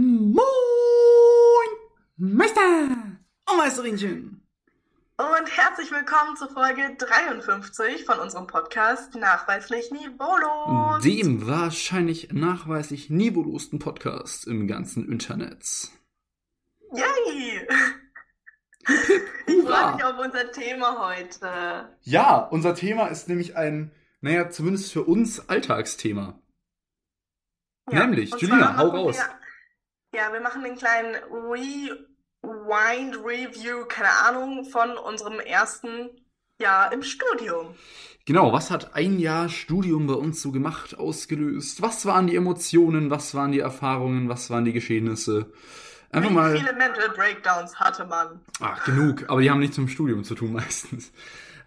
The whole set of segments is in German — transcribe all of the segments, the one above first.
Moin, Meister und Meisterinchen. Und herzlich willkommen zur Folge 53 von unserem Podcast Nachweislich Niveaulos. Dem wahrscheinlich nachweislich niveaulosten Podcast im ganzen Internet. Yay! Ich freue mich auf unser Thema heute. Ja, unser Thema ist nämlich ein, naja, zumindest für uns Alltagsthema. Ja, Nämlich, Julina, hau raus. Wir, ja, wir machen einen kleinen Rewind Review, keine Ahnung, von unserem ersten Jahr im Studium. Genau, was hat ein Jahr Studium bei uns so gemacht, ausgelöst? Was waren die Emotionen, was waren die Erfahrungen, was waren die Geschehnisse? Einfach Wie mal. viele Mental Breakdowns hatte man? Ach, genug, aber die haben nichts mit dem Studium zu tun meistens.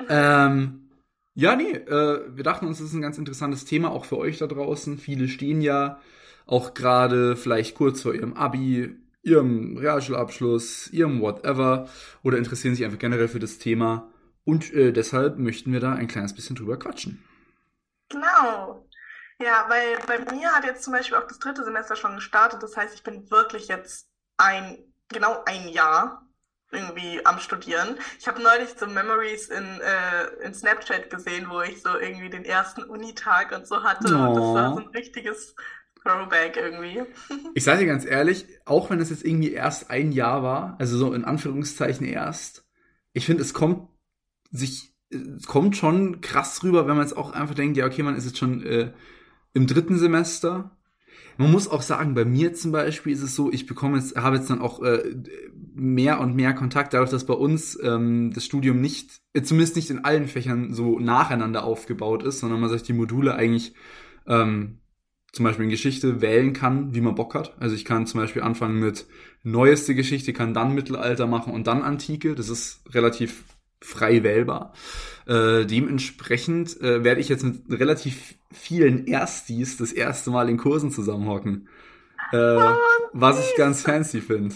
ähm, ja, nee, äh, wir dachten uns, das ist ein ganz interessantes Thema, auch für euch da draußen. Viele stehen ja auch gerade vielleicht kurz vor ihrem Abi, ihrem Realschulabschluss, ihrem Whatever oder interessieren sich einfach generell für das Thema. Und äh, deshalb möchten wir da ein kleines bisschen drüber quatschen. Genau. Ja, weil bei mir hat jetzt zum Beispiel auch das dritte Semester schon gestartet. Das heißt, ich bin wirklich jetzt ein, genau ein Jahr irgendwie am Studieren. Ich habe neulich so Memories in, äh, in Snapchat gesehen, wo ich so irgendwie den ersten Unitag und so hatte. Oh. Und das war so ein richtiges Throwback irgendwie. ich sage dir ganz ehrlich, auch wenn es jetzt irgendwie erst ein Jahr war, also so in Anführungszeichen erst, ich finde, es kommt sich, es kommt schon krass rüber, wenn man jetzt auch einfach denkt, ja, okay, man ist jetzt schon äh, im dritten Semester man muss auch sagen, bei mir zum Beispiel ist es so, ich bekomme jetzt, habe jetzt dann auch äh, mehr und mehr Kontakt, dadurch, dass bei uns ähm, das Studium nicht, äh, zumindest nicht in allen Fächern so nacheinander aufgebaut ist, sondern man sich die Module eigentlich ähm, zum Beispiel in Geschichte wählen kann, wie man Bock hat. Also ich kann zum Beispiel anfangen mit neueste Geschichte, kann dann Mittelalter machen und dann Antike. Das ist relativ frei wählbar. Äh, dementsprechend äh, werde ich jetzt mit relativ vielen Erstis das erste Mal in Kursen zusammenhocken. Äh, oh, was ich ganz fancy finde.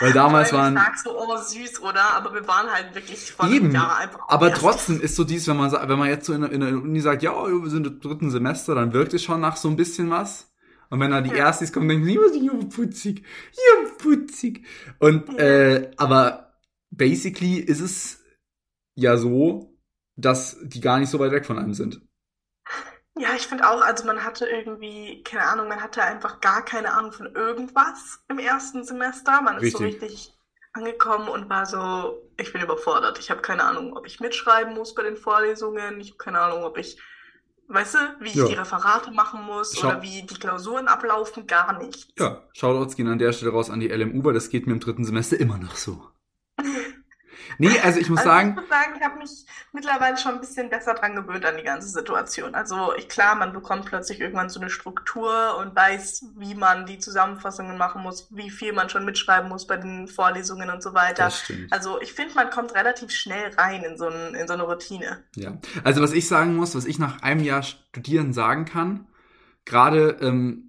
Weil damals waren. Ich sag so, oh süß, oder? Aber wir waren halt wirklich von Eben. Jahr einfach. Aber trotzdem ist so dies, wenn man wenn man jetzt so in, in der Uni sagt, ja, wir sind im dritten Semester, dann wirkt es schon nach so ein bisschen was. Und wenn da die ja. Erstis kommen, denken sie, ja, putzig, ja, putzig. Und, ja. äh, aber basically ist es ja so, dass die gar nicht so weit weg von einem sind. Ja, ich finde auch, also man hatte irgendwie, keine Ahnung, man hatte einfach gar keine Ahnung von irgendwas im ersten Semester. Man ist so richtig angekommen und war so, ich bin überfordert. Ich habe keine Ahnung, ob ich mitschreiben muss bei den Vorlesungen. Ich habe keine Ahnung, ob ich, weißt du, wie ich ja. die Referate machen muss Schau oder wie die Klausuren ablaufen. Gar nicht. Ja, Shoutouts gehen an der Stelle raus an die LMU, weil das geht mir im dritten Semester immer noch so. Nee, also ich muss also sagen. Ich muss sagen, ich habe mich mittlerweile schon ein bisschen besser dran gewöhnt an die ganze Situation. Also ich, klar, man bekommt plötzlich irgendwann so eine Struktur und weiß, wie man die Zusammenfassungen machen muss, wie viel man schon mitschreiben muss bei den Vorlesungen und so weiter. Das stimmt. Also ich finde, man kommt relativ schnell rein in so, ein, in so eine Routine. Ja, also was ich sagen muss, was ich nach einem Jahr Studieren sagen kann, gerade ähm,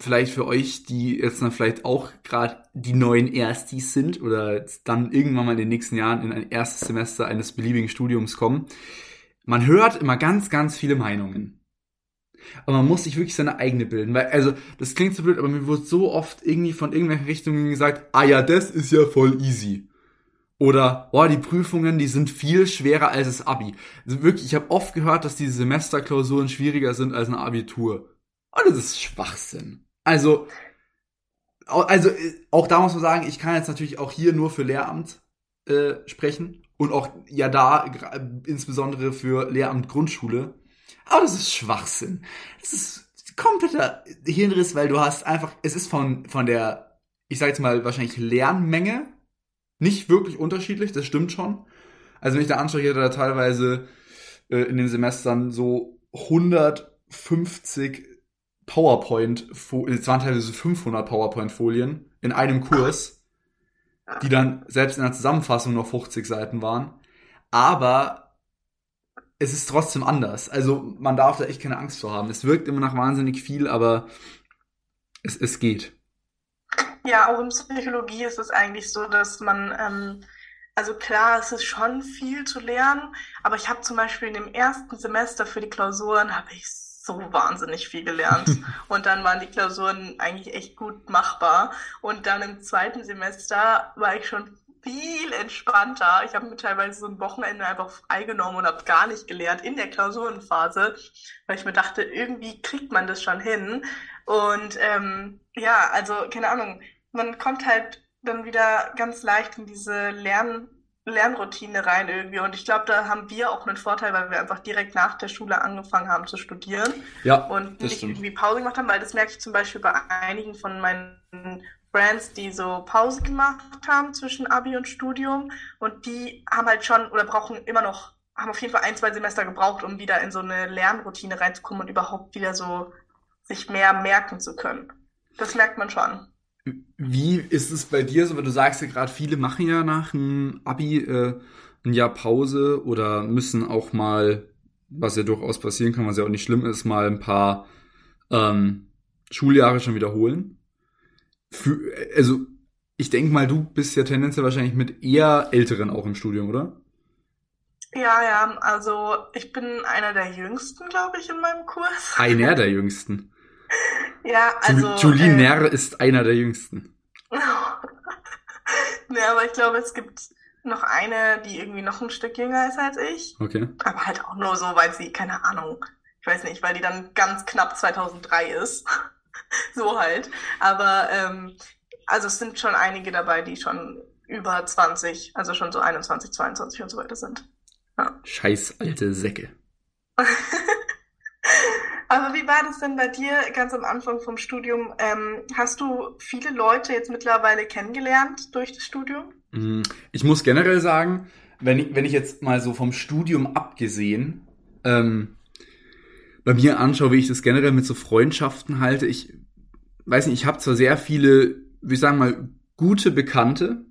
vielleicht für euch, die jetzt dann vielleicht auch gerade die neuen Erstis sind oder dann irgendwann mal in den nächsten Jahren in ein erstes Semester eines beliebigen Studiums kommen. Man hört immer ganz, ganz viele Meinungen. Aber man muss sich wirklich seine eigene bilden, weil, also, das klingt so blöd, aber mir wird so oft irgendwie von irgendwelchen Richtungen gesagt, ah ja, das ist ja voll easy. Oder, boah, die Prüfungen, die sind viel schwerer als das Abi. Also wirklich, ich habe oft gehört, dass diese Semesterklausuren schwieriger sind als ein Abitur. Und das ist Schwachsinn. Also, also auch da muss man sagen, ich kann jetzt natürlich auch hier nur für Lehramt äh, sprechen und auch ja da insbesondere für Lehramt Grundschule. Aber das ist Schwachsinn. Das ist kompletter Hirnriss, weil du hast einfach, es ist von von der, ich sag jetzt mal wahrscheinlich Lernmenge nicht wirklich unterschiedlich. Das stimmt schon. Also wenn ich da anschaue, ich hatte da teilweise äh, in den Semestern so 150 PowerPoint, es waren teilweise 500 PowerPoint-Folien in einem Kurs, die dann selbst in der Zusammenfassung noch 50 Seiten waren. Aber es ist trotzdem anders. Also man darf da echt keine Angst vor haben. Es wirkt immer nach wahnsinnig viel, aber es, es geht. Ja, auch in Psychologie ist es eigentlich so, dass man, ähm, also klar, es ist schon viel zu lernen, aber ich habe zum Beispiel in dem ersten Semester für die Klausuren, habe ich so wahnsinnig viel gelernt. und dann waren die Klausuren eigentlich echt gut machbar. Und dann im zweiten Semester war ich schon viel entspannter. Ich habe mir teilweise so ein Wochenende einfach freigenommen und habe gar nicht gelernt in der Klausurenphase, weil ich mir dachte, irgendwie kriegt man das schon hin. Und ähm, ja, also keine Ahnung, man kommt halt dann wieder ganz leicht in diese Lern Lernroutine rein irgendwie. Und ich glaube, da haben wir auch einen Vorteil, weil wir einfach direkt nach der Schule angefangen haben zu studieren. Ja. Und nicht stimmt. irgendwie Pause gemacht haben, weil das merke ich zum Beispiel bei einigen von meinen Brands, die so Pause gemacht haben zwischen Abi und Studium. Und die haben halt schon oder brauchen immer noch, haben auf jeden Fall ein, zwei Semester gebraucht, um wieder in so eine Lernroutine reinzukommen und überhaupt wieder so sich mehr merken zu können. Das merkt man schon. Wie ist es bei dir so, weil du sagst ja gerade, viele machen ja nach dem Abi äh, ein Jahr Pause oder müssen auch mal, was ja durchaus passieren kann, was ja auch nicht schlimm ist, mal ein paar ähm, Schuljahre schon wiederholen. Für, also ich denke mal, du bist ja tendenziell wahrscheinlich mit eher Älteren auch im Studium, oder? Ja, ja, also ich bin einer der Jüngsten, glaube ich, in meinem Kurs. Einer der Jüngsten. Ja, also. Julie äh, Nerr ist einer der jüngsten. ne, aber ich glaube, es gibt noch eine, die irgendwie noch ein Stück jünger ist als ich. Okay. Aber halt auch nur so, weil sie, keine Ahnung, ich weiß nicht, weil die dann ganz knapp 2003 ist. so halt. Aber, ähm, also es sind schon einige dabei, die schon über 20, also schon so 21, 22 und so weiter sind. Ja. Scheiß alte Säcke. Aber wie war das denn bei dir ganz am Anfang vom Studium? Ähm, hast du viele Leute jetzt mittlerweile kennengelernt durch das Studium? Mm, ich muss generell sagen, wenn ich, wenn ich jetzt mal so vom Studium abgesehen, ähm, bei mir anschaue, wie ich das generell mit so Freundschaften halte, ich weiß nicht, ich habe zwar sehr viele, wie sagen mal, gute Bekannte,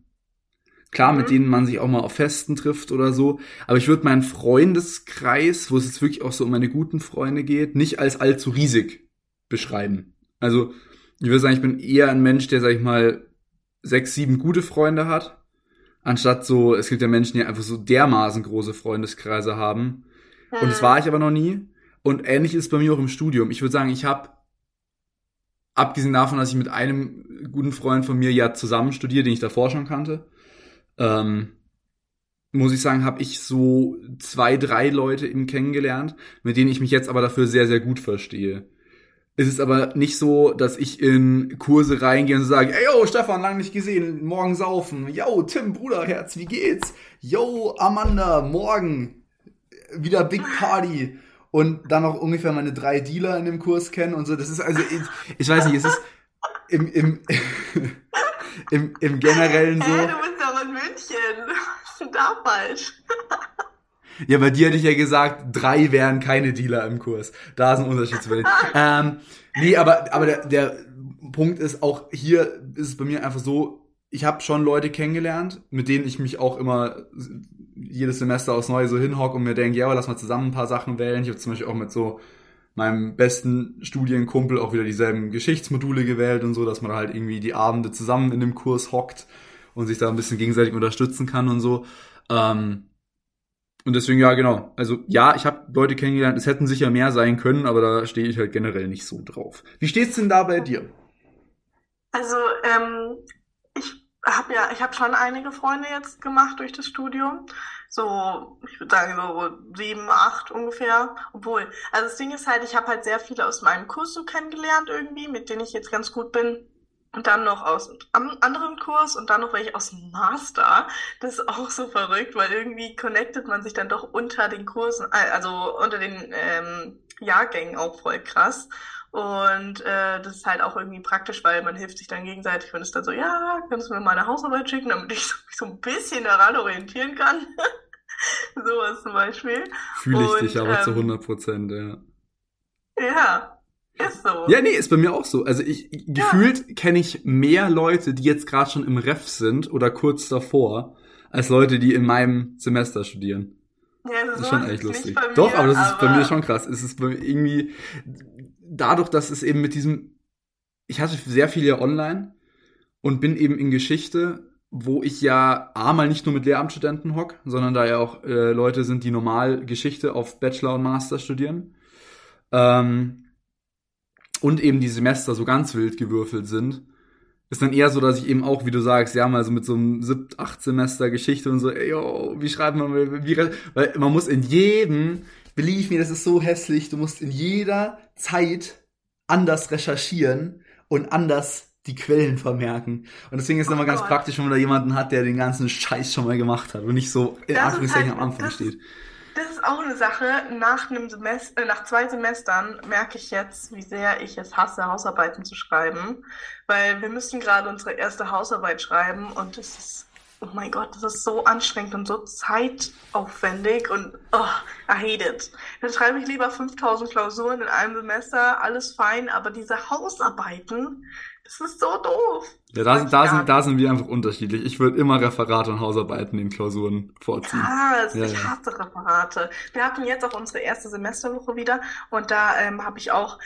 Klar, mhm. mit denen man sich auch mal auf Festen trifft oder so. Aber ich würde meinen Freundeskreis, wo es jetzt wirklich auch so um meine guten Freunde geht, nicht als allzu riesig beschreiben. Also, ich würde sagen, ich bin eher ein Mensch, der, sag ich mal, sechs, sieben gute Freunde hat. Anstatt so, es gibt ja Menschen, die einfach so dermaßen große Freundeskreise haben. Mhm. Und das war ich aber noch nie. Und ähnlich ist es bei mir auch im Studium. Ich würde sagen, ich habe, abgesehen davon, dass ich mit einem guten Freund von mir ja zusammen studiere, den ich davor schon kannte, ähm, muss ich sagen, habe ich so zwei, drei Leute eben kennengelernt, mit denen ich mich jetzt aber dafür sehr, sehr gut verstehe. Es ist aber nicht so, dass ich in Kurse reingehe und sage, ey, yo, Stefan, lang nicht gesehen, morgen saufen. Yo, Tim, Bruderherz, wie geht's? Yo, Amanda, morgen wieder Big Party. Und dann noch ungefähr meine drei Dealer in dem Kurs kennen und so. Das ist also, ich, ich weiß nicht, es ist im, im, im, im generellen so. Doch in München. Was ist denn da falsch? Ja, bei dir hätte ich ja gesagt, drei wären keine Dealer im Kurs. Da ist ein Unterschied zu verlieren. ähm, nee, aber, aber der, der Punkt ist, auch hier ist es bei mir einfach so, ich habe schon Leute kennengelernt, mit denen ich mich auch immer jedes Semester aufs Neue so hinhock und mir denke, ja, lass mal zusammen ein paar Sachen wählen. Ich habe zum Beispiel auch mit so meinem besten Studienkumpel auch wieder dieselben Geschichtsmodule gewählt und so, dass man halt irgendwie die Abende zusammen in dem Kurs hockt und sich da ein bisschen gegenseitig unterstützen kann und so. Ähm, und deswegen, ja, genau. Also ja, ich habe Leute kennengelernt, es hätten sicher mehr sein können, aber da stehe ich halt generell nicht so drauf. Wie steht's denn da bei dir? Also, ähm, ich habe ja, ich habe schon einige Freunde jetzt gemacht durch das Studium. So, ich würde sagen, so sieben, acht ungefähr. Obwohl, also das Ding ist halt, ich habe halt sehr viele aus meinem Kurs so kennengelernt irgendwie, mit denen ich jetzt ganz gut bin. Und dann noch aus einem anderen Kurs und dann noch welche aus dem Master. Das ist auch so verrückt, weil irgendwie connectet man sich dann doch unter den Kursen, äh, also unter den ähm, Jahrgängen auch voll krass. Und äh, das ist halt auch irgendwie praktisch, weil man hilft sich dann gegenseitig und ist dann so, ja, kannst du mir meine Hausarbeit schicken, damit ich mich so ein bisschen daran orientieren kann. Sowas zum Beispiel. Fühle ich und, dich aber ähm, zu 100 Prozent, ja. Ja, ist so. Ja, nee, ist bei mir auch so. Also ich ja. gefühlt kenne ich mehr Leute, die jetzt gerade schon im Ref sind oder kurz davor, als Leute, die in meinem Semester studieren. Ja, das ist schon echt lustig. Doch, aber das ist bei mir schon krass. Es ist bei mir irgendwie dadurch, dass es eben mit diesem, ich hatte sehr viel ja online und bin eben in Geschichte, wo ich ja A mal nicht nur mit Lehramtsstudenten hock, sondern da ja auch äh, Leute sind, die normal Geschichte auf Bachelor und Master studieren. ähm, und eben die Semester so ganz wild gewürfelt sind, ist dann eher so, dass ich eben auch, wie du sagst, ja, mal so mit so einem siebten, acht Semester Geschichte und so, ey, yo, wie schreibt man, wie, weil man muss in jedem, believe me, das ist so hässlich, du musst in jeder Zeit anders recherchieren und anders die Quellen vermerken. Und deswegen ist es oh immer ganz praktisch, wenn man da jemanden hat, der den ganzen Scheiß schon mal gemacht hat und nicht so in Anführungszeichen halt, am Anfang steht. Das ist auch eine Sache. Nach einem Semester, äh, nach zwei Semestern merke ich jetzt, wie sehr ich es hasse, Hausarbeiten zu schreiben. Weil wir müssen gerade unsere erste Hausarbeit schreiben und es ist oh mein Gott, das ist so anstrengend und so zeitaufwendig und oh, I hate it. Dann schreibe ich lieber 5000 Klausuren in einem Semester, alles fein, aber diese Hausarbeiten, das ist so doof. Ja, da, da, sind, da sind wir einfach unterschiedlich. Ich würde immer Referate und Hausarbeiten in Klausuren vorziehen. Ja, also ja, ich hasse Referate. Wir hatten jetzt auch unsere erste Semesterwoche wieder und da ähm, habe ich auch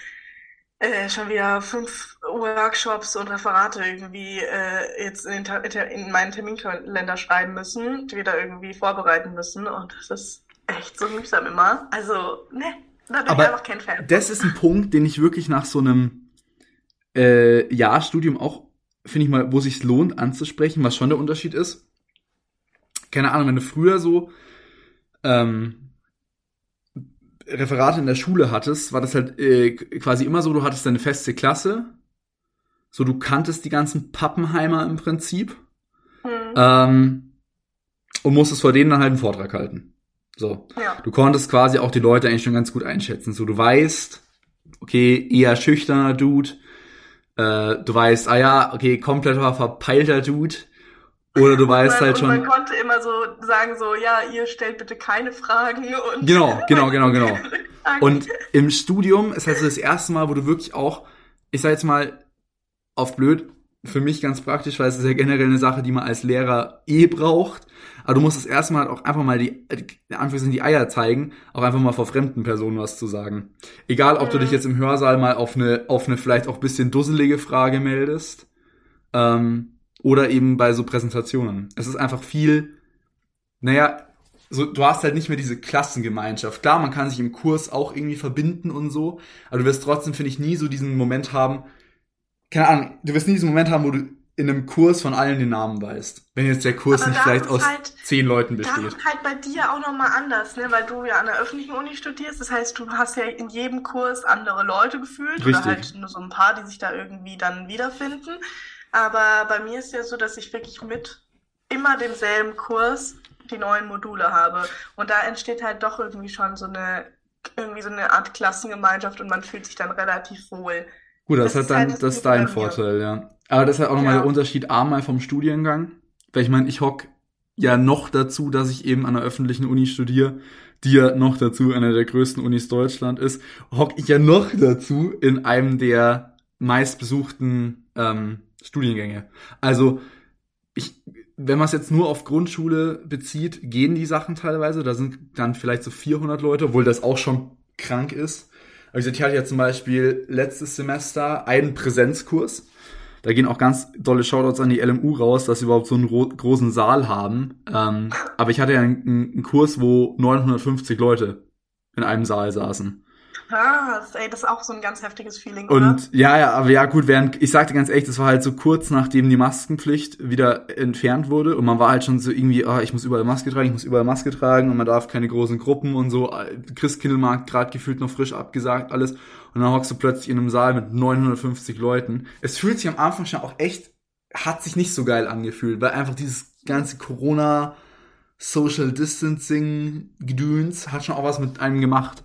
äh, schon wieder fünf Workshops und Referate irgendwie äh, jetzt in, in meinen Terminkalender schreiben müssen, die wir da irgendwie vorbereiten müssen. Und das ist echt so mühsam immer. Also, ne, da bin ich einfach kein Fan. Das ist ein Punkt, den ich wirklich nach so einem äh, Jahrstudium auch, finde ich mal, wo sich lohnt anzusprechen, was schon der Unterschied ist. Keine Ahnung, wenn du früher so ähm, Referate in der Schule hattest, war das halt äh, quasi immer so, du hattest deine feste Klasse, so du kanntest die ganzen Pappenheimer im Prinzip mhm. ähm, und musstest vor denen dann halt einen Vortrag halten. So, ja. du konntest quasi auch die Leute eigentlich schon ganz gut einschätzen. So, du weißt, okay, eher schüchterner Dude, äh, du weißt, ah ja, okay, kompletter verpeilter Dude, oder du weißt man, halt schon. man konnte immer so sagen, so, ja, ihr stellt bitte keine Fragen und. Genau, genau, genau, genau. Und im Studium ist halt so das erste Mal, wo du wirklich auch, ich sag jetzt mal, auf blöd, für mich ganz praktisch, weil es ist ja generell eine Sache, die man als Lehrer eh braucht. Aber du musst das erste Mal auch einfach mal die, Anführungszeichen die Eier zeigen, auch einfach mal vor fremden Personen was zu sagen. Egal, ob du dich jetzt im Hörsaal mal auf eine, auf eine vielleicht auch bisschen dusselige Frage meldest. Ähm, oder eben bei so Präsentationen. Es ist einfach viel, naja, so, du hast halt nicht mehr diese Klassengemeinschaft. Klar, man kann sich im Kurs auch irgendwie verbinden und so, aber du wirst trotzdem, finde ich, nie so diesen Moment haben, keine Ahnung, du wirst nie diesen Moment haben, wo du in einem Kurs von allen den Namen weißt. Wenn jetzt der Kurs aber nicht vielleicht aus halt, zehn Leuten besteht. Das ist halt bei dir auch nochmal anders, ne? weil du ja an der öffentlichen Uni studierst. Das heißt, du hast ja in jedem Kurs andere Leute gefühlt Richtig. oder halt nur so ein paar, die sich da irgendwie dann wiederfinden. Aber bei mir ist ja so, dass ich wirklich mit immer demselben Kurs die neuen Module habe. Und da entsteht halt doch irgendwie schon so eine, irgendwie so eine Art Klassengemeinschaft und man fühlt sich dann relativ wohl. Gut, das, das ist halt dann, das ist dein Vorteil, ja. Aber das ist halt auch nochmal ja. der Unterschied A mal vom Studiengang. Weil ich meine, ich hock ja noch dazu, dass ich eben an der öffentlichen Uni studiere, die ja noch dazu einer der größten Unis Deutschland ist, hock ich ja noch dazu in einem der meistbesuchten ähm, Studiengänge. Also ich, wenn man es jetzt nur auf Grundschule bezieht, gehen die Sachen teilweise. Da sind dann vielleicht so 400 Leute, obwohl das auch schon krank ist. Also ich hatte ja zum Beispiel letztes Semester einen Präsenzkurs. Da gehen auch ganz dolle Shoutouts an die LMU raus, dass sie überhaupt so einen großen Saal haben. Ähm, aber ich hatte ja einen, einen Kurs, wo 950 Leute in einem Saal saßen. Krass, ey, das ist auch so ein ganz heftiges Feeling, und, oder? ja, ja, aber ja, gut, während, ich sagte ganz ehrlich, das war halt so kurz nachdem die Maskenpflicht wieder entfernt wurde und man war halt schon so irgendwie, ah, ich muss überall Maske tragen, ich muss überall Maske tragen und man darf keine großen Gruppen und so. Christkindlmarkt gerade gefühlt noch frisch abgesagt, alles. Und dann hockst du plötzlich in einem Saal mit 950 Leuten. Es fühlt sich am Anfang schon auch echt, hat sich nicht so geil angefühlt, weil einfach dieses ganze Corona, Social Distancing Gedöns hat schon auch was mit einem gemacht.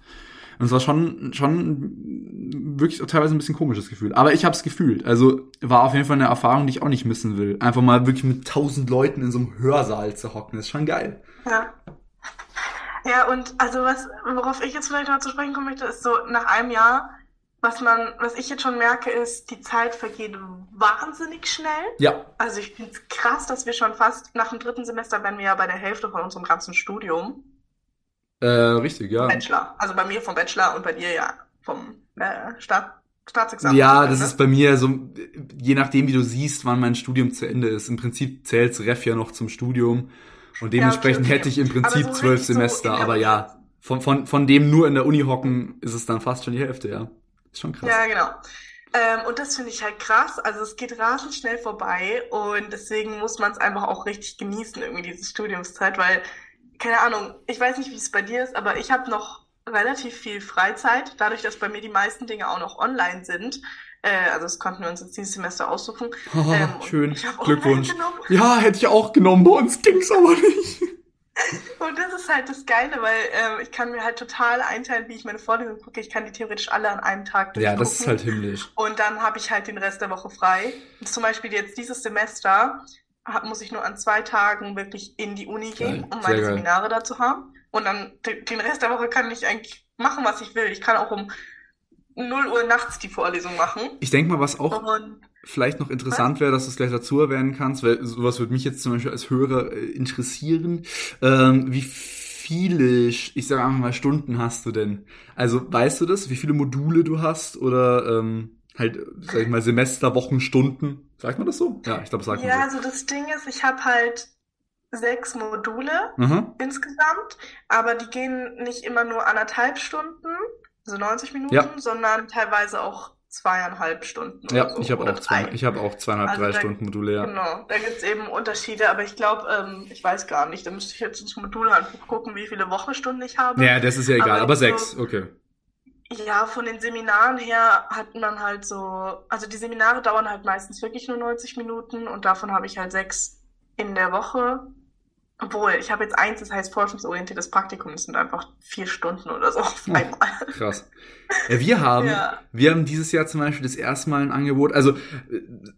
Und es war schon, schon wirklich teilweise ein bisschen komisches Gefühl. Aber ich habe es gefühlt. Also war auf jeden Fall eine Erfahrung, die ich auch nicht missen will. Einfach mal wirklich mit tausend Leuten in so einem Hörsaal zu hocken, ist schon geil. Ja. Ja, und also was, worauf ich jetzt vielleicht noch zu sprechen kommen möchte, ist so nach einem Jahr, was man, was ich jetzt schon merke, ist, die Zeit vergeht wahnsinnig schnell. Ja. Also ich finde es krass, dass wir schon fast nach dem dritten Semester, wenn wir ja bei der Hälfte von unserem ganzen Studium. Äh, richtig, ja. Bachelor. Also bei mir vom Bachelor und bei dir ja vom äh, Staat, Staatsexamen. Ja, das ne? ist bei mir so, je nachdem, wie du siehst, wann mein Studium zu Ende ist. Im Prinzip zählt's Ref ja noch zum Studium. Und dementsprechend ja, hätte ich im Prinzip so zwölf Semester, so aber ja, von, von, von dem nur in der Uni hocken, ist es dann fast schon die Hälfte, ja. Ist schon krass. Ja, genau. Ähm, und das finde ich halt krass. Also es geht rasend schnell vorbei und deswegen muss man es einfach auch richtig genießen, irgendwie diese Studiumszeit, weil, keine Ahnung, ich weiß nicht, wie es bei dir ist, aber ich habe noch relativ viel Freizeit, dadurch, dass bei mir die meisten Dinge auch noch online sind. Äh, also das konnten wir uns jetzt dieses Semester aussuchen. Oh, ähm, schön, Glückwunsch. Ja, hätte ich auch genommen, bei uns ging's aber nicht. Und das ist halt das Geile, weil äh, ich kann mir halt total einteilen, wie ich meine Vorlesungen gucke. Ich kann die theoretisch alle an einem Tag durchgucken. Ja, das ist halt himmlisch. Und dann habe ich halt den Rest der Woche frei. Zum Beispiel jetzt dieses Semester hab, muss ich nur an zwei Tagen wirklich in die Uni gehen, um meine Seminare da zu haben. Und dann den Rest der Woche kann ich eigentlich machen, was ich will. Ich kann auch um 0 Uhr nachts die Vorlesung machen. Ich denke mal, was auch und, vielleicht noch interessant wäre, dass du es gleich dazu erwähnen kannst, weil sowas würde mich jetzt zum Beispiel als Hörer äh, interessieren. Ähm, wie viele, ich sage einfach mal, Stunden hast du denn? Also weißt du das, wie viele Module du hast oder ähm, halt, sag ich mal, Semester, Wochen, Stunden? Sagt man das so? Ja, ich glaube, sagt ja, man so. Ja, also das Ding ist, ich habe halt sechs Module mhm. insgesamt, aber die gehen nicht immer nur anderthalb Stunden, also 90 Minuten, ja. sondern teilweise auch zweieinhalb Stunden. Ja, so, ich habe auch, zwei, ich hab auch zweieinhalb, also drei da, Stunden Module, ja. Genau, da gibt es eben Unterschiede, aber ich glaube, ähm, ich weiß gar nicht, da müsste ich jetzt ins Modul gucken, wie viele Wochenstunden ich habe. Ja, das ist ja egal, aber, aber sechs, so, okay. Ja, von den Seminaren her hat man halt so, also die Seminare dauern halt meistens wirklich nur 90 Minuten und davon habe ich halt sechs in der Woche obwohl, ich habe jetzt eins, das heißt forschungsorientiertes Praktikum, das sind einfach vier Stunden oder so auf einmal. Krass. Ja, wir haben, ja. wir haben dieses Jahr zum Beispiel das erste Mal ein Angebot, also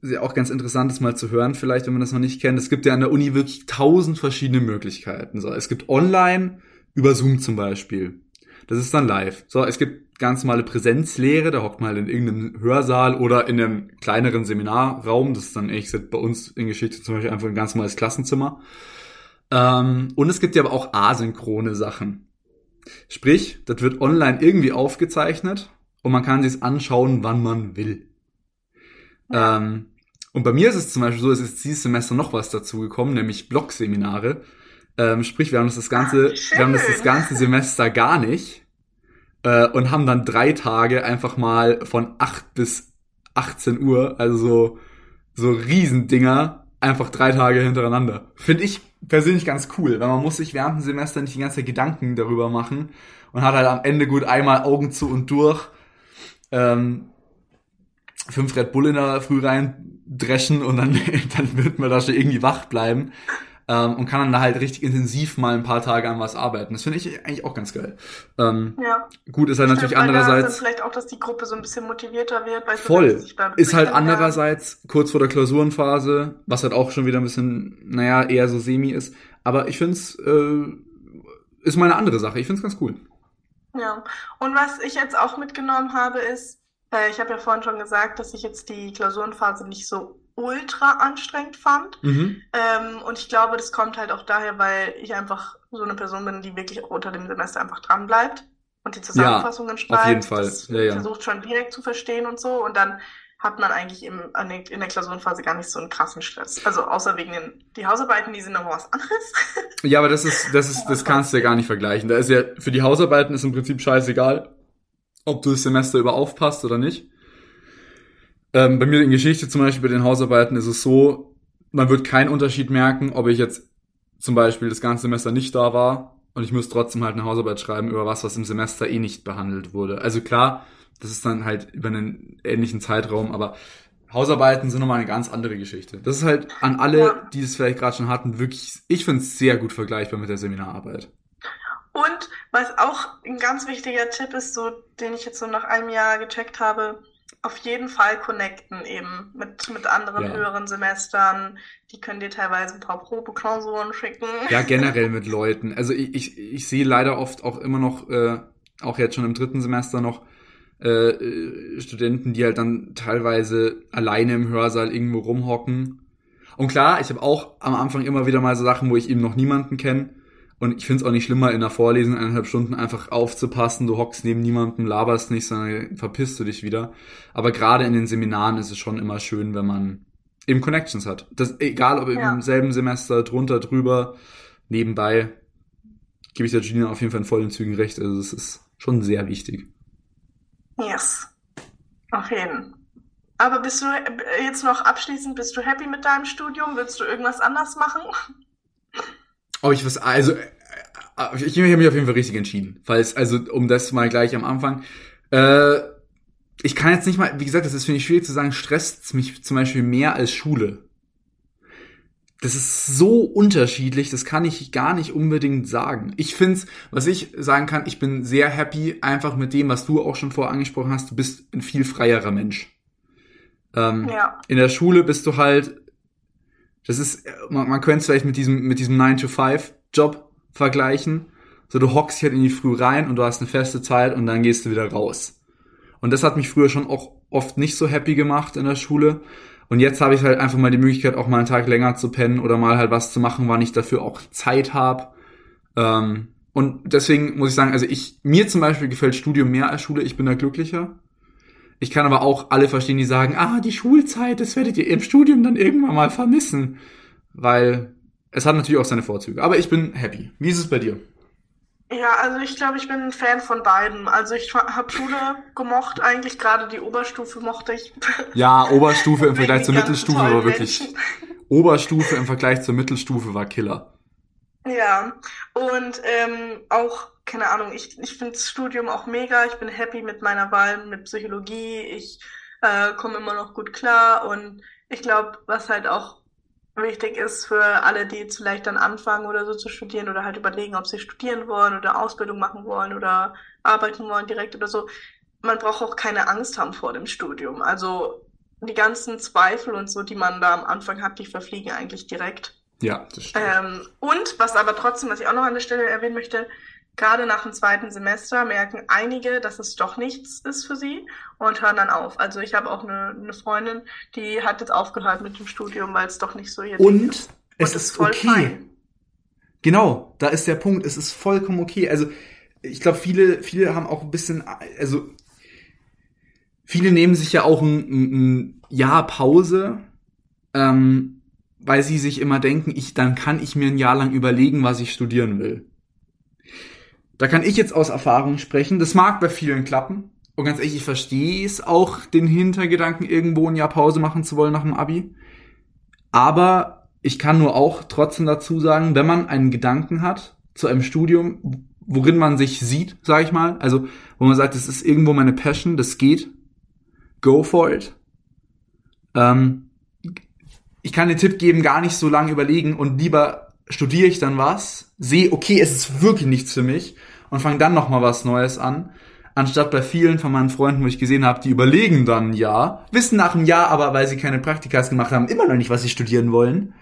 äh, auch ganz interessant, das mal zu hören, vielleicht, wenn man das noch nicht kennt. Es gibt ja an der Uni wirklich tausend verschiedene Möglichkeiten. So, es gibt online über Zoom zum Beispiel. Das ist dann live. So, es gibt ganz normale Präsenzlehre, da hockt man halt in irgendeinem Hörsaal oder in einem kleineren Seminarraum. Das ist dann ehrlich gesagt bei uns in Geschichte zum Beispiel einfach ein ganz normales Klassenzimmer. Ähm, und es gibt ja aber auch asynchrone Sachen. Sprich, das wird online irgendwie aufgezeichnet und man kann sich anschauen, wann man will. Ähm, und bei mir ist es zum Beispiel so, es ist dieses Semester noch was dazu gekommen, nämlich Blog-Seminare. Ähm, sprich, wir haben das, das ganze, Ach, wir haben das, das ganze Semester gar nicht äh, und haben dann drei Tage einfach mal von 8 bis 18 Uhr, also so, so Riesendinger, einfach drei Tage hintereinander. Finde ich persönlich ganz cool, weil man muss sich während dem Semester nicht die ganze Zeit Gedanken darüber machen und hat halt am Ende gut einmal Augen zu und durch, ähm, fünf Red Bull in der Früh rein dreschen und dann, dann wird man da schon irgendwie wach bleiben ähm, und kann dann da halt richtig intensiv mal ein paar Tage an was arbeiten. Das finde ich eigentlich auch ganz geil. Ähm, ja. Gut ist halt natürlich stimmt, andererseits. vielleicht auch, dass die Gruppe so ein bisschen motivierter wird. Weil voll. Ist halt andererseits kurz vor der Klausurenphase, was halt auch schon wieder ein bisschen, naja, eher so semi ist. Aber ich finde es, äh, ist mal eine andere Sache. Ich finde es ganz cool. Ja. Und was ich jetzt auch mitgenommen habe, ist, äh, ich habe ja vorhin schon gesagt, dass ich jetzt die Klausurenphase nicht so ultra anstrengend fand. Mhm. Ähm, und ich glaube, das kommt halt auch daher, weil ich einfach so eine Person bin, die wirklich auch unter dem Semester einfach dran bleibt und die Zusammenfassungen ja, schreibt. Auf jeden Fall. Ja, ja. Versucht schon direkt zu verstehen und so. Und dann hat man eigentlich im, in der Klausurenphase gar nicht so einen krassen Stress. Also außer wegen den die Hausarbeiten, die sind nochmal was anderes. Ja, aber das ist, das ist, das kannst du ja gar nicht vergleichen. Da ist ja, für die Hausarbeiten ist im Prinzip scheißegal, ob du das Semester über aufpasst oder nicht. Ähm, bei mir in Geschichte zum Beispiel bei den Hausarbeiten ist es so, man wird keinen Unterschied merken, ob ich jetzt zum Beispiel das ganze Semester nicht da war und ich muss trotzdem halt eine Hausarbeit schreiben über was, was im Semester eh nicht behandelt wurde. Also klar, das ist dann halt über einen ähnlichen Zeitraum, aber Hausarbeiten sind nochmal eine ganz andere Geschichte. Das ist halt an alle, ja. die es vielleicht gerade schon hatten, wirklich, ich finde es sehr gut vergleichbar mit der Seminararbeit. Und was auch ein ganz wichtiger Tipp ist, so den ich jetzt so nach einem Jahr gecheckt habe, auf jeden Fall connecten eben mit, mit anderen ja. höheren Semestern. Die können dir teilweise ein paar Probeklausuren schicken. Ja, generell mit Leuten. Also ich, ich, ich sehe leider oft auch immer noch, äh, auch jetzt schon im dritten Semester noch, äh, äh, Studenten, die halt dann teilweise alleine im Hörsaal irgendwo rumhocken. Und klar, ich habe auch am Anfang immer wieder mal so Sachen, wo ich eben noch niemanden kenne. Und ich finde es auch nicht schlimmer, in der Vorlesung eineinhalb Stunden einfach aufzupassen. Du hockst neben niemandem, laberst nicht, sondern verpisst du dich wieder. Aber gerade in den Seminaren ist es schon immer schön, wenn man eben Connections hat. Das, egal ob ja. im selben Semester, drunter, drüber, nebenbei. gebe ich der Gina auf jeden Fall in vollen Zügen recht. Also es ist schon sehr wichtig. Yes. Auf jeden. Aber bist du äh, jetzt noch abschließend, bist du happy mit deinem Studium? Willst du irgendwas anders machen? Ob ich was, also, äh, ich habe mich auf jeden Fall richtig entschieden. Falls, also, um das mal gleich am Anfang. Äh, ich kann jetzt nicht mal, wie gesagt, das ist, finde ich, schwierig zu sagen, stresst mich zum Beispiel mehr als Schule. Das ist so unterschiedlich, das kann ich gar nicht unbedingt sagen. Ich finde was ich sagen kann, ich bin sehr happy einfach mit dem, was du auch schon vorher angesprochen hast. Du bist ein viel freierer Mensch. Ähm, ja. In der Schule bist du halt, das ist, man, man könnte es vielleicht mit diesem, mit diesem 9-to-5-Job vergleichen. So, du hockst halt in die Früh rein und du hast eine feste Zeit und dann gehst du wieder raus. Und das hat mich früher schon auch oft nicht so happy gemacht in der Schule. Und jetzt habe ich halt einfach mal die Möglichkeit, auch mal einen Tag länger zu pennen oder mal halt was zu machen, wann ich dafür auch Zeit habe. Ähm, und deswegen muss ich sagen, also ich, mir zum Beispiel gefällt Studium mehr als Schule, ich bin da glücklicher. Ich kann aber auch alle verstehen, die sagen, ah, die Schulzeit, das werdet ihr im Studium dann irgendwann mal vermissen. Weil es hat natürlich auch seine Vorzüge. Aber ich bin happy. Wie ist es bei dir? Ja, also ich glaube, ich bin ein Fan von beiden. Also ich habe Schule gemocht, eigentlich gerade die Oberstufe mochte ich. Ja, Oberstufe im Vergleich zur Mittelstufe war wirklich. Menschen. Oberstufe im Vergleich zur Mittelstufe war Killer. Ja, und ähm, auch keine Ahnung, ich, ich finde das Studium auch mega. Ich bin happy mit meiner Wahl mit Psychologie. Ich äh, komme immer noch gut klar. Und ich glaube, was halt auch wichtig ist für alle, die jetzt vielleicht dann anfangen oder so zu studieren oder halt überlegen, ob sie studieren wollen oder Ausbildung machen wollen oder arbeiten wollen direkt oder so. Man braucht auch keine Angst haben vor dem Studium. Also die ganzen Zweifel und so, die man da am Anfang hat, die verfliegen eigentlich direkt. Ja, das stimmt. Ähm, und was aber trotzdem, was ich auch noch an der Stelle erwähnen möchte, Gerade nach dem zweiten Semester merken einige, dass es doch nichts ist für sie und hören dann auf. Also ich habe auch eine, eine Freundin, die hat jetzt aufgehört mit dem Studium, weil es doch nicht so ihr und ist. Es und es ist okay. Fein. Genau, da ist der Punkt. Es ist vollkommen okay. Also ich glaube, viele, viele haben auch ein bisschen, also viele nehmen sich ja auch ein, ein Jahr Pause, ähm, weil sie sich immer denken, ich, dann kann ich mir ein Jahr lang überlegen, was ich studieren will. Da kann ich jetzt aus Erfahrung sprechen. Das mag bei vielen klappen. Und ganz ehrlich, ich verstehe es auch, den Hintergedanken, irgendwo ein Jahr Pause machen zu wollen nach dem Abi. Aber ich kann nur auch trotzdem dazu sagen, wenn man einen Gedanken hat zu einem Studium, worin man sich sieht, sage ich mal, also wo man sagt, das ist irgendwo meine Passion, das geht, go for it. Ähm, ich kann den Tipp geben, gar nicht so lange überlegen und lieber studiere ich dann was, sehe, okay, es ist wirklich nichts für mich und fange dann noch mal was Neues an. Anstatt bei vielen von meinen Freunden, wo ich gesehen habe, die überlegen dann ja, wissen nach einem Jahr aber, weil sie keine Praktikas gemacht haben, immer noch nicht, was sie studieren wollen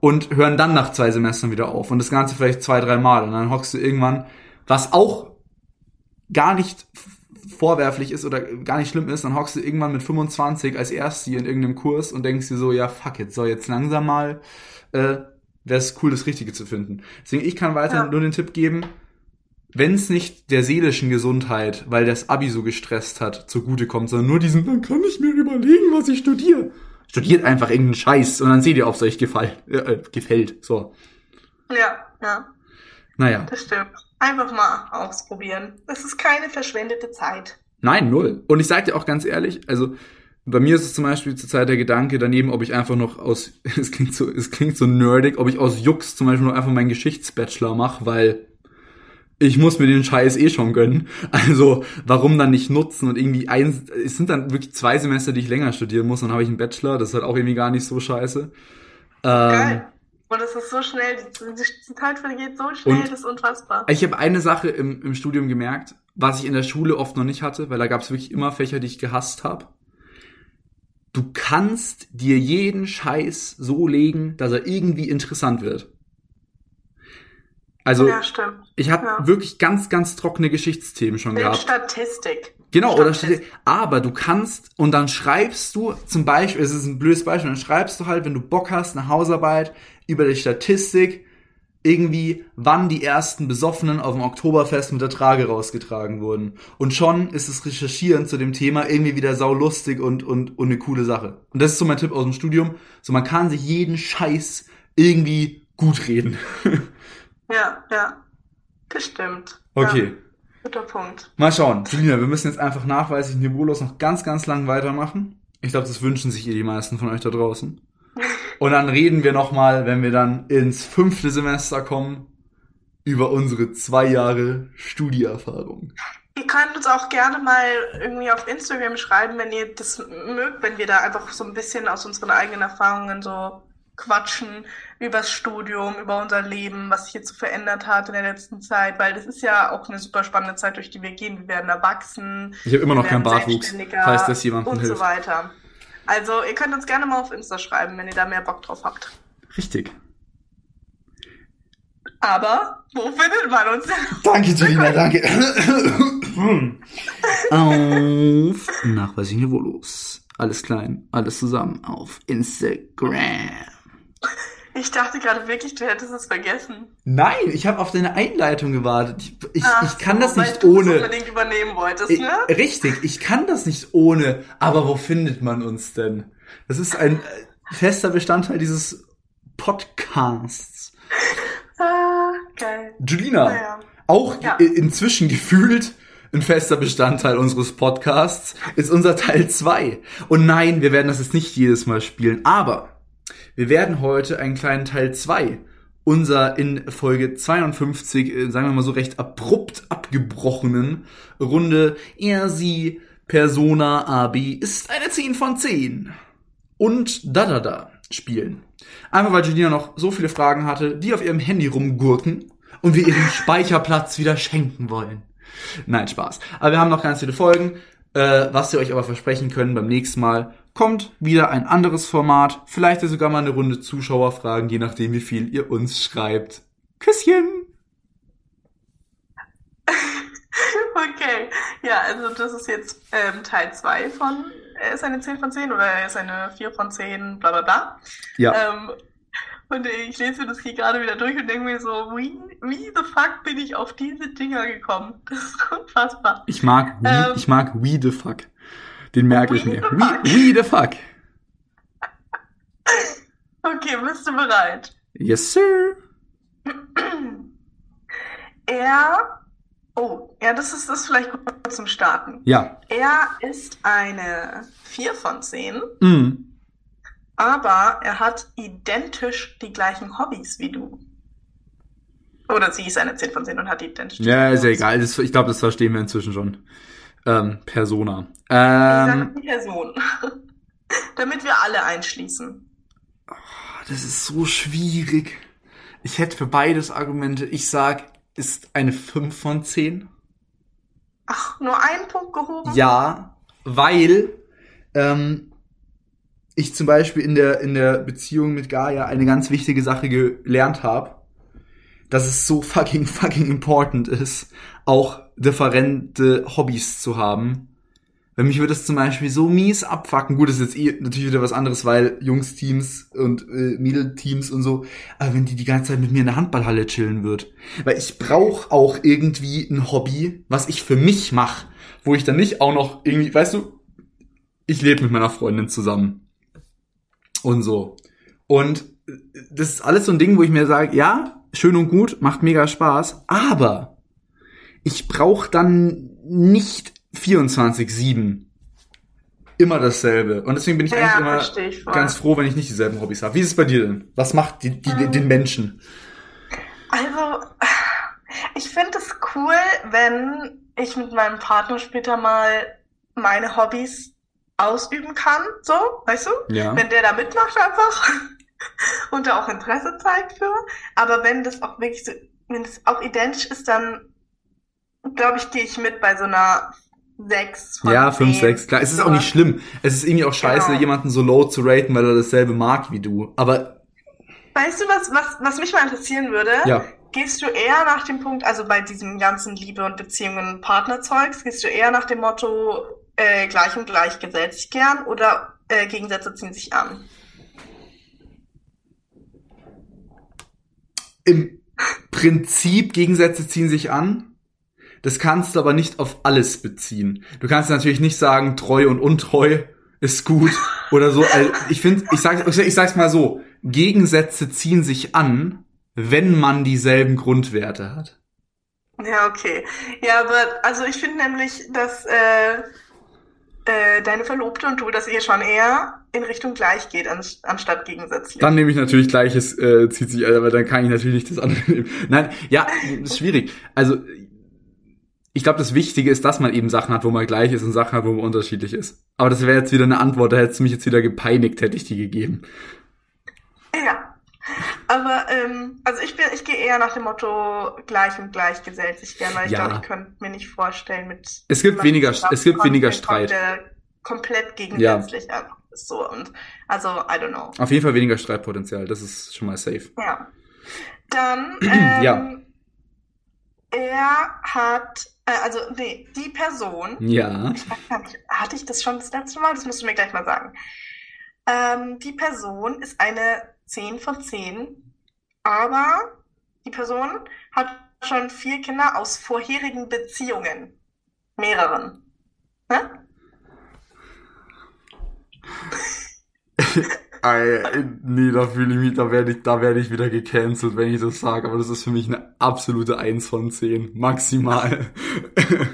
und hören dann nach zwei Semestern wieder auf und das Ganze vielleicht zwei, drei Mal und dann hockst du irgendwann, was auch gar nicht vorwerflich ist oder gar nicht schlimm ist, dann hockst du irgendwann mit 25 als Erste in irgendeinem Kurs und denkst dir so, ja fuck it, soll jetzt langsam mal, äh, wäre es cool, das Richtige zu finden. Deswegen, ich kann weiter ja. nur den Tipp geben, wenn es nicht der seelischen Gesundheit, weil das Abi so gestresst hat, zugutekommt, sondern nur diesen, dann kann ich mir überlegen, was ich studiere. Studiert einfach irgendeinen Scheiß und dann seht ihr, ob es euch gefall, äh, gefällt. So. Ja, ja. Naja. Das stimmt. Einfach mal ausprobieren. Es ist keine verschwendete Zeit. Nein, null. Und ich sag dir auch ganz ehrlich, also bei mir ist es zum Beispiel zurzeit der Gedanke daneben, ob ich einfach noch aus, es klingt so, es klingt so nerdig, ob ich aus Jux zum Beispiel noch einfach meinen Geschichtsbachelor mache, weil ich muss mir den Scheiß eh schon gönnen. Also warum dann nicht nutzen und irgendwie eins, es sind dann wirklich zwei Semester, die ich länger studieren muss, dann habe ich einen Bachelor, das ist halt auch irgendwie gar nicht so scheiße. Ähm, Geil. Und es ist so schnell, die Zeit vergeht so schnell, das ist unfassbar. Ich habe eine Sache im, im Studium gemerkt, was ich in der Schule oft noch nicht hatte, weil da gab es wirklich immer Fächer, die ich gehasst habe. Du kannst dir jeden Scheiß so legen, dass er irgendwie interessant wird. Also ja, ich habe ja. wirklich ganz, ganz trockene Geschichtsthemen schon gehabt. Statistik. Genau, Statistik. oder Statistik. Aber du kannst und dann schreibst du zum Beispiel, es ist ein blödes Beispiel, dann schreibst du halt, wenn du Bock hast, eine Hausarbeit über die Statistik, irgendwie, wann die ersten Besoffenen auf dem Oktoberfest mit der Trage rausgetragen wurden. Und schon ist das Recherchieren zu dem Thema irgendwie wieder saulustig und, und, und eine coole Sache. Und das ist so mein Tipp aus dem Studium. So, man kann sich jeden Scheiß irgendwie gut reden. Ja, ja. Das stimmt. Okay. Ja, guter Punkt. Mal schauen. Selina, wir müssen jetzt einfach nachweislich niveaulos noch ganz, ganz lang weitermachen. Ich glaube, das wünschen sich eh die meisten von euch da draußen. Und dann reden wir nochmal, wenn wir dann ins fünfte Semester kommen, über unsere zwei Jahre Studieerfahrung. Ihr könnt uns auch gerne mal irgendwie auf Instagram schreiben, wenn ihr das mögt, wenn wir da einfach so ein bisschen aus unseren eigenen Erfahrungen so quatschen übers Studium, über unser Leben, was sich jetzt so verändert hat in der letzten Zeit, weil das ist ja auch eine super spannende Zeit, durch die wir gehen. Wir werden erwachsen. Ich habe immer noch keinen Bartwuchs, falls das jemandem und hilft. Und so weiter. Also ihr könnt uns gerne mal auf Insta schreiben, wenn ihr da mehr Bock drauf habt. Richtig. Aber wo findet man uns? Danke, Julina, danke. auf Nachweislich niveaulos. Alles klein, alles zusammen auf Instagram. Ich dachte gerade wirklich, du hättest es vergessen. Nein, ich habe auf deine Einleitung gewartet. Ich, Ach ich kann so, das weil nicht du ohne. Es unbedingt übernehmen wolltest, Ich- ne? Richtig, ich kann das nicht ohne. Aber wo findet man uns denn? Das ist ein äh, fester Bestandteil dieses Podcasts. Ah, geil. Julina, Naja. auch Ja. inzwischen gefühlt ein fester Bestandteil unseres Podcasts ist unser Teil 2. Und nein, wir werden das jetzt nicht jedes Mal spielen, aber wir werden heute einen kleinen Teil 2 unser in Folge 52, äh, sagen wir mal so recht abrupt abgebrochenen Runde Er, sie, Persona, AB ist eine 10 von 10 und da da da spielen. Einfach weil Julina noch so viele Fragen hatte, die auf ihrem Handy rumgurken und wir ihren Speicherplatz wieder schenken wollen. Nein, Spaß. Aber wir haben noch ganz viele Folgen. Äh, was wir euch aber versprechen können, beim nächsten Mal kommt wieder ein anderes Format. Vielleicht sogar mal eine Runde Zuschauerfragen, je nachdem, wie viel ihr uns schreibt. Küsschen! Okay. Ja, also das ist jetzt ähm, Teil 2 von er ist eine 10 von 10 oder er ist eine 4 von 10, bla bla bla. Ja. Ähm, und ich lese das hier gerade wieder durch und denke mir so, wie, wie the fuck bin ich auf diese Dinger gekommen? Das ist unfassbar. Ich mag, we, Ähm. ich mag We the Fuck. Den merke ich mir. the We, the Fuck. Okay, bist du bereit? Yes, sir. Er, oh, ja, das ist das vielleicht gut zum Starten. Ja. Er ist eine 4 von 10, Mm. aber er hat identisch die gleichen Hobbys wie du. Oder sie ist eine 10 von 10 und hat identisch die Ja, gleichen ist ja egal. Das, ich glaube, das verstehen wir inzwischen schon. Ähm, Persona. Ich Ähm, sage die Person. Damit wir alle einschließen. das ist so schwierig. Ich hätte für beides Argumente. Ich sag, ist eine 5 von 10. Ach, nur einen Punkt gehoben? Ja, weil ähm, ich zum Beispiel in der, in der Beziehung mit Gaia eine ganz wichtige Sache gelernt habe, dass es so fucking, fucking important ist, auch differente Hobbys zu haben. Weil mich würde es zum Beispiel so mies abfacken. Gut, das ist jetzt eh natürlich wieder was anderes, weil Jungs-Teams und äh, Mädel-Teams und so, aber wenn die die ganze Zeit mit mir in der Handballhalle chillen wird. Weil ich brauche auch irgendwie ein Hobby, was ich für mich mache, wo ich dann nicht auch noch irgendwie, weißt du, ich lebe mit meiner Freundin zusammen. Und so. Und äh, das ist alles so ein Ding, wo ich mir sage, ja, schön und gut, macht mega Spaß, aber ich brauche dann nicht 24-7 immer dasselbe. Und deswegen bin ich Ja, eigentlich immer ich ganz froh, wenn ich nicht dieselben Hobbys habe. Wie ist es bei dir denn? Was macht die, die, Ähm. den Menschen? Also, ich finde es cool, wenn ich mit meinem Partner später mal meine Hobbys ausüben kann, so, weißt du? Ja. Wenn der da mitmacht einfach und da auch Interesse zeigt für. Aber wenn das auch wirklich so, wenn es auch identisch ist, dann glaube ich, gehe ich mit bei so einer 6 von Ja, 5, 10. 6, klar. Es ist auch nicht schlimm. Es ist irgendwie auch scheiße, Genau. jemanden so low zu raten, weil er dasselbe mag wie du. Aber Weißt du, was, was, was mich mal interessieren würde? ja, Gehst du eher nach dem Punkt, also bei diesem ganzen Liebe und Beziehungen und Partnerzeugs, gehst du eher nach dem Motto, äh, gleich und gleich gesellt sich gern oder äh, Gegensätze ziehen sich an? im Prinzip Gegensätze ziehen sich an. Das kannst du aber nicht auf alles beziehen. Du kannst natürlich nicht sagen, treu und untreu ist gut oder so. Also ich finde, ich sag, ich sag's mal so, Gegensätze ziehen sich an, wenn man dieselben Grundwerte hat. Ja, okay. Ja, aber also ich finde nämlich, dass äh, äh, deine Verlobte und du, dass ihr schon eher in Richtung gleich geht, anstatt gegensätzlich. Dann nehme ich natürlich gleiches, äh, zieht sich, aber dann kann ich natürlich nicht das andere nehmen. Nein, ja, ist schwierig. Also ich glaube, das Wichtige ist, dass man eben Sachen hat, wo man gleich ist und Sachen hat, wo man unterschiedlich ist. Aber das wäre jetzt wieder eine Antwort, da hättest du mich jetzt wieder gepeinigt, hätte ich die gegeben. Ja. Aber ähm, also ich bin, ich gehe eher nach dem Motto gleich und gleich gesellt sich gern, weil ich ja. glaube, ich könnte mir nicht vorstellen mit. Es gibt weniger, es gibt weniger Streit. Der komplett gegensätzlich ja. ist so und also I don't know. Auf jeden Fall weniger Streitpotenzial, das ist schon mal safe. Ja. Dann ähm, ja. Er hat äh, also nee, die Person. Ja. Ich weiß nicht, hatte ich das schon das letzte Mal? Das musst du mir gleich mal sagen. Ähm, die Person ist eine 10 von 10, aber die Person hat schon vier Kinder aus vorherigen Beziehungen. Mehreren. Ne? nee, da fühle ich mich, da werde ich, da werde ich wieder gecancelt, wenn ich das sage, aber das ist für mich eine absolute 1 von 10. Maximal.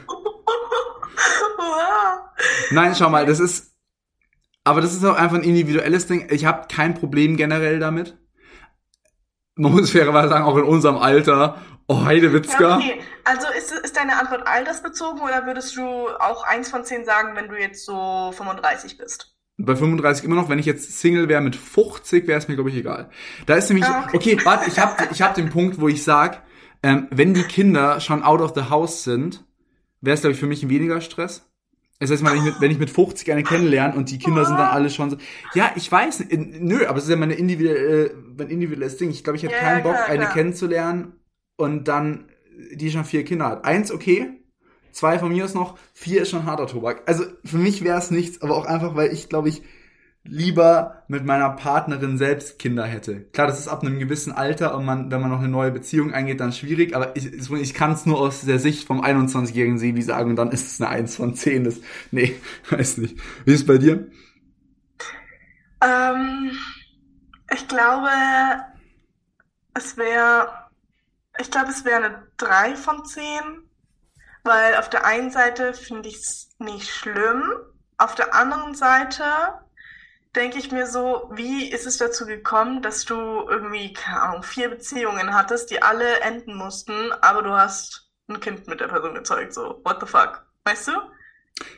Nein, schau mal, das ist, aber das ist auch einfach ein individuelles Ding. Ich habe kein Problem generell damit. Man muss fairerweise sagen, auch in unserem Alter. Oh, Heidewitzka. Ja, okay. Also ist, ist deine Antwort altersbezogen oder würdest du auch eins von zehn sagen, wenn du jetzt so 35 bist? Bei 35 immer noch, wenn ich jetzt Single wäre mit 50, wäre es mir, glaube ich, egal. Da ist nämlich, ah, okay, okay warte, ich habe ich hab den Punkt, wo ich sag, ähm, wenn die Kinder schon out of the house sind, wäre es, glaube ich, für mich weniger Stress. Das heißt, wenn ich, mit, wenn ich mit 50 eine kennenlerne und die Kinder sind dann alle schon so, ja, ich weiß, nö, aber es ist ja meine individuelle, äh, mein individuelles Ding. Ich glaube, ich hätte ja, keinen Bock, klar, eine klar. kennenzulernen und dann, die schon vier Kinder hat. Eins, okay. Zwei von mir ist noch, vier ist schon harter Tobak. Also für mich wäre es nichts, aber auch einfach, weil ich, glaube ich, lieber mit meiner Partnerin selbst Kinder hätte. Klar, das ist ab einem gewissen Alter und man, wenn man noch eine neue Beziehung eingeht, dann schwierig, aber ich, ich kann es nur aus der Sicht vom 21-jährigen Sebi sagen und dann ist es eine 1 von 10. Das, nee, weiß nicht. Wie ist es bei dir? Ähm, ich glaube, es wäre, ich glaube, es wäre eine 3 von 10, weil auf der einen Seite finde ich es nicht schlimm, auf der anderen Seite denke ich mir so, wie ist es dazu gekommen, dass du irgendwie, keine Ahnung, vier Beziehungen hattest, die alle enden mussten, aber du hast ein Kind mit der Person gezeugt, so, what the fuck? Weißt du?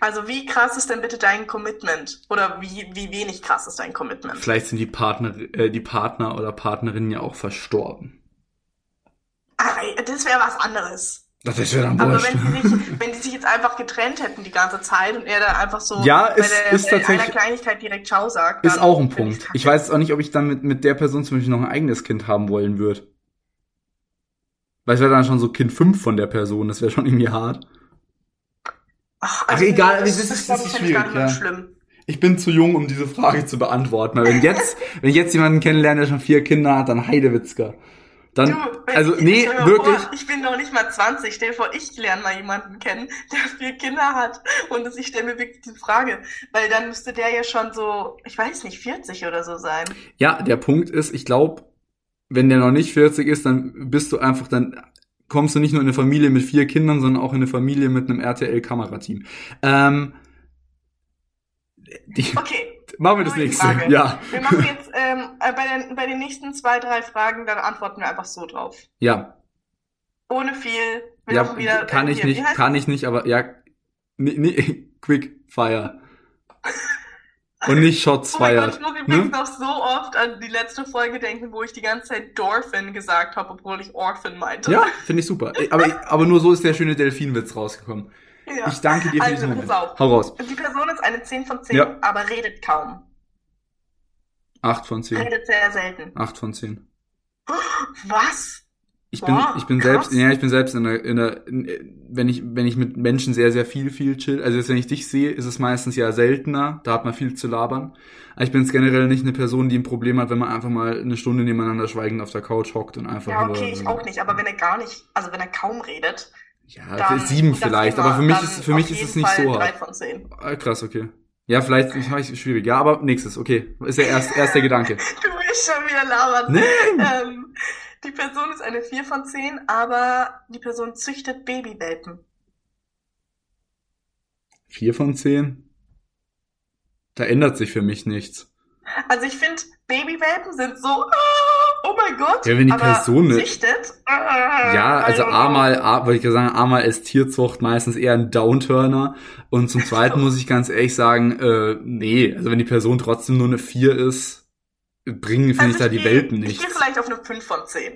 Also wie krass ist denn bitte dein Commitment? Oder wie, wie wenig krass ist dein Commitment? Vielleicht sind die Partner, äh, die Partner oder Partnerinnen ja auch verstorben. Ah, das wäre was anderes. Das ist ja dann Aber wenn die, sich, wenn die sich jetzt einfach getrennt hätten die ganze Zeit und er dann einfach so ja, ist, bei, der, ist bei einer Kleinigkeit direkt Ciao sagt. Ist auch ein Punkt. Ich, weiß auch nicht, ob ich dann mit, mit der Person zum Beispiel noch ein eigenes Kind haben wollen würde. Weil es wäre dann schon so Kind 5 von der Person, das wäre schon irgendwie hart. Ach, also Ach egal, das, das, das, das ist, schwierig, ja. Schlimm. Ich bin zu jung, um diese Frage zu beantworten. Aber wenn jetzt, wenn ich jetzt jemanden kennenlerne, der schon vier Kinder hat, dann Heidewitzka. Dann, du, also, ich, nee, wirklich. Vor, ich bin noch nicht mal 20. Stell dir vor, ich lerne mal jemanden kennen, der vier Kinder hat. Und ich stelle mir wirklich die Frage, weil dann müsste der ja schon so, ich weiß nicht, 40 oder so sein. Ja, der Punkt ist, ich glaube, wenn der noch nicht 40 ist, dann bist du einfach, dann kommst du nicht nur in eine Familie mit vier Kindern, sondern auch in eine Familie mit einem RTL-Kamerateam. Ähm, okay. Machen wir das nächste. Frage. Ja. Wir machen jetzt ähm, äh, bei, den, bei den nächsten zwei, drei Fragen, dann antworten wir einfach so drauf. Ja. Ohne viel. Wir ja, wieder, kann ich nicht, kann ich nicht, aber ja, nee, nee, quick fire. Und nicht Shots oh feiert. Ich muss übrigens ne? noch so oft an die letzte Folge denken, wo ich die ganze Zeit Dorfin gesagt habe, obwohl ich Orphan meinte. Ja, finde ich super. Aber, aber nur so ist der schöne Delfinwitz rausgekommen. Ja. Ich danke dir für also, diesen Moment. Auf. Hau raus. Die Person ist eine 10 von 10, ja. aber redet kaum. 8 von 10. Redet sehr selten. 8 von 10. Was? Ich bin, Boah, ich bin selbst, ja, ich bin selbst in der, in der, in, wenn ich, wenn ich mit Menschen sehr, sehr viel, viel chill, also jetzt, wenn ich dich sehe, ist es meistens ja seltener, da hat man viel zu labern. Aber ich bin jetzt generell nicht eine Person, die ein Problem hat, wenn man einfach mal eine Stunde nebeneinander schweigend auf der Couch hockt und einfach. Ja, okay, nur, ich auch nicht, aber wenn er gar nicht, also wenn er kaum redet, ja, dann, sieben vielleicht, aber für mich ist, für mich ist es nicht Fall so hart. Von zehn. Ah, krass, okay. Ja, vielleicht habe ich schwierig. Ja, aber nächstes, okay. Ist der erste, erste Gedanke. du willst schon wieder labern. Nee. Ähm, Die Person ist eine 4 von 10, aber die Person züchtet Babywelpen. 4 von 10? Da ändert sich für mich nichts. Also ich finde, Babywelpen sind so, oh mein Gott. Ja, wenn die Person züchtet. Ja, also einmal, wollte ich sagen, einmal ist Tierzucht meistens eher ein Downturner. Und zum Zweiten muss ich ganz ehrlich sagen, äh, nee, also wenn die Person trotzdem nur eine 4 ist, bringen, finde also ich, da die Welpen nicht. Ich gehe vielleicht auf eine 5 von 10.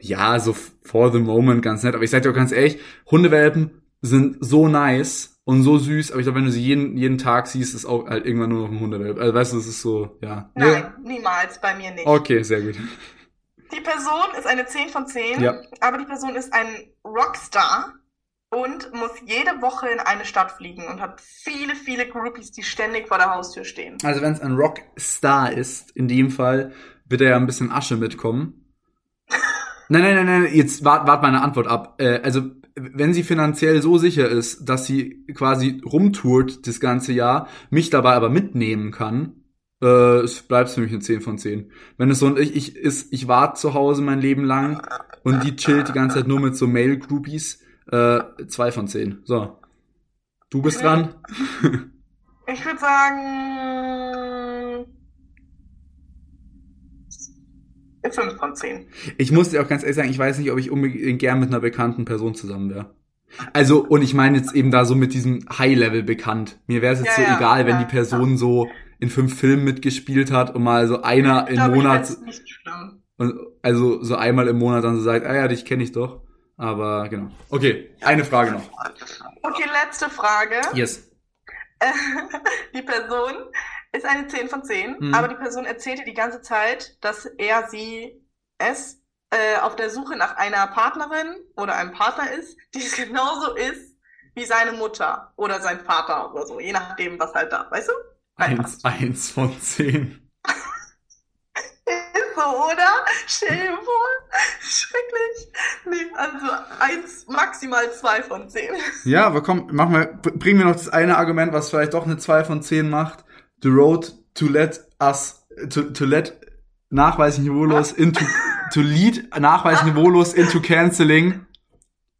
Ja, so for the moment ganz nett. Aber ich sag dir auch ganz ehrlich, Hundewelpen sind so nice und so süß, aber ich glaube, wenn du sie jeden, jeden Tag siehst, ist auch halt irgendwann nur noch ein Hundewelp. Also weißt du, es ist so, ja. Nein, ja. niemals, bei mir nicht. Okay, sehr gut. Die Person ist eine 10 von 10, ja. aber die Person ist ein Rockstar und muss jede Woche in eine Stadt fliegen und hat viele, viele Groupies, die ständig vor der Haustür stehen. Also wenn es ein Rockstar ist, in dem Fall, wird er ja ein bisschen Asche mitkommen. nein, nein, nein, nein, jetzt wart, wart meine Antwort ab. Äh, also wenn sie finanziell so sicher ist, dass sie quasi rumtourt das ganze Jahr, mich dabei aber mitnehmen kann, äh, es bleibt für mich eine 10 von 10. Wenn es so und ich, ich ist, ich war zu Hause mein Leben lang und die chillt die ganze Zeit nur mit so Mail-Groupies, äh, 2 von 10. So. Du bist dran. Ich würde sagen 5 von 10. Ich muss dir auch ganz ehrlich sagen, ich weiß nicht, ob ich unbedingt gern mit einer bekannten Person zusammen wäre. Also, und ich meine jetzt eben da so mit diesem High-Level bekannt. Mir wäre es jetzt ja, so ja, egal, ja, wenn die Person so in fünf Filmen mitgespielt hat und mal so einer im Monat. Und also so einmal im Monat dann so sagt, ah ja, dich kenne ich doch. Aber genau. Okay, eine Frage noch. Okay, letzte Frage. Yes. die Person ist eine 10 von 10, mhm. aber die Person erzählte die ganze Zeit, dass er sie es äh, auf der Suche nach einer Partnerin oder einem Partner ist, die es genauso ist wie seine Mutter oder sein Vater oder so, je nachdem, was halt da, weißt du? Eins, eins von zehn. So, oder? Stell dir vor, schrecklich. Nee, also eins, maximal zwei von zehn. Ja, aber komm, mach mal, bringen wir noch das eine Argument, was vielleicht doch eine zwei von zehn macht. The road to let us, to, to let nachweislich niveaulos into, to lead nachweislich niveaulos into canceling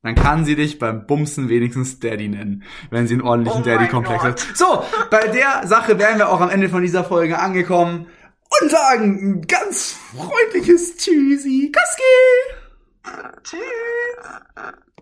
dann kann sie dich beim Bumsen wenigstens Daddy nennen, wenn sie einen ordentlichen oh Daddy-Komplex hat. So, bei der Sache wären wir auch am Ende von dieser Folge angekommen und sagen ein ganz freundliches Tschüssi. Kaski! Tschüss!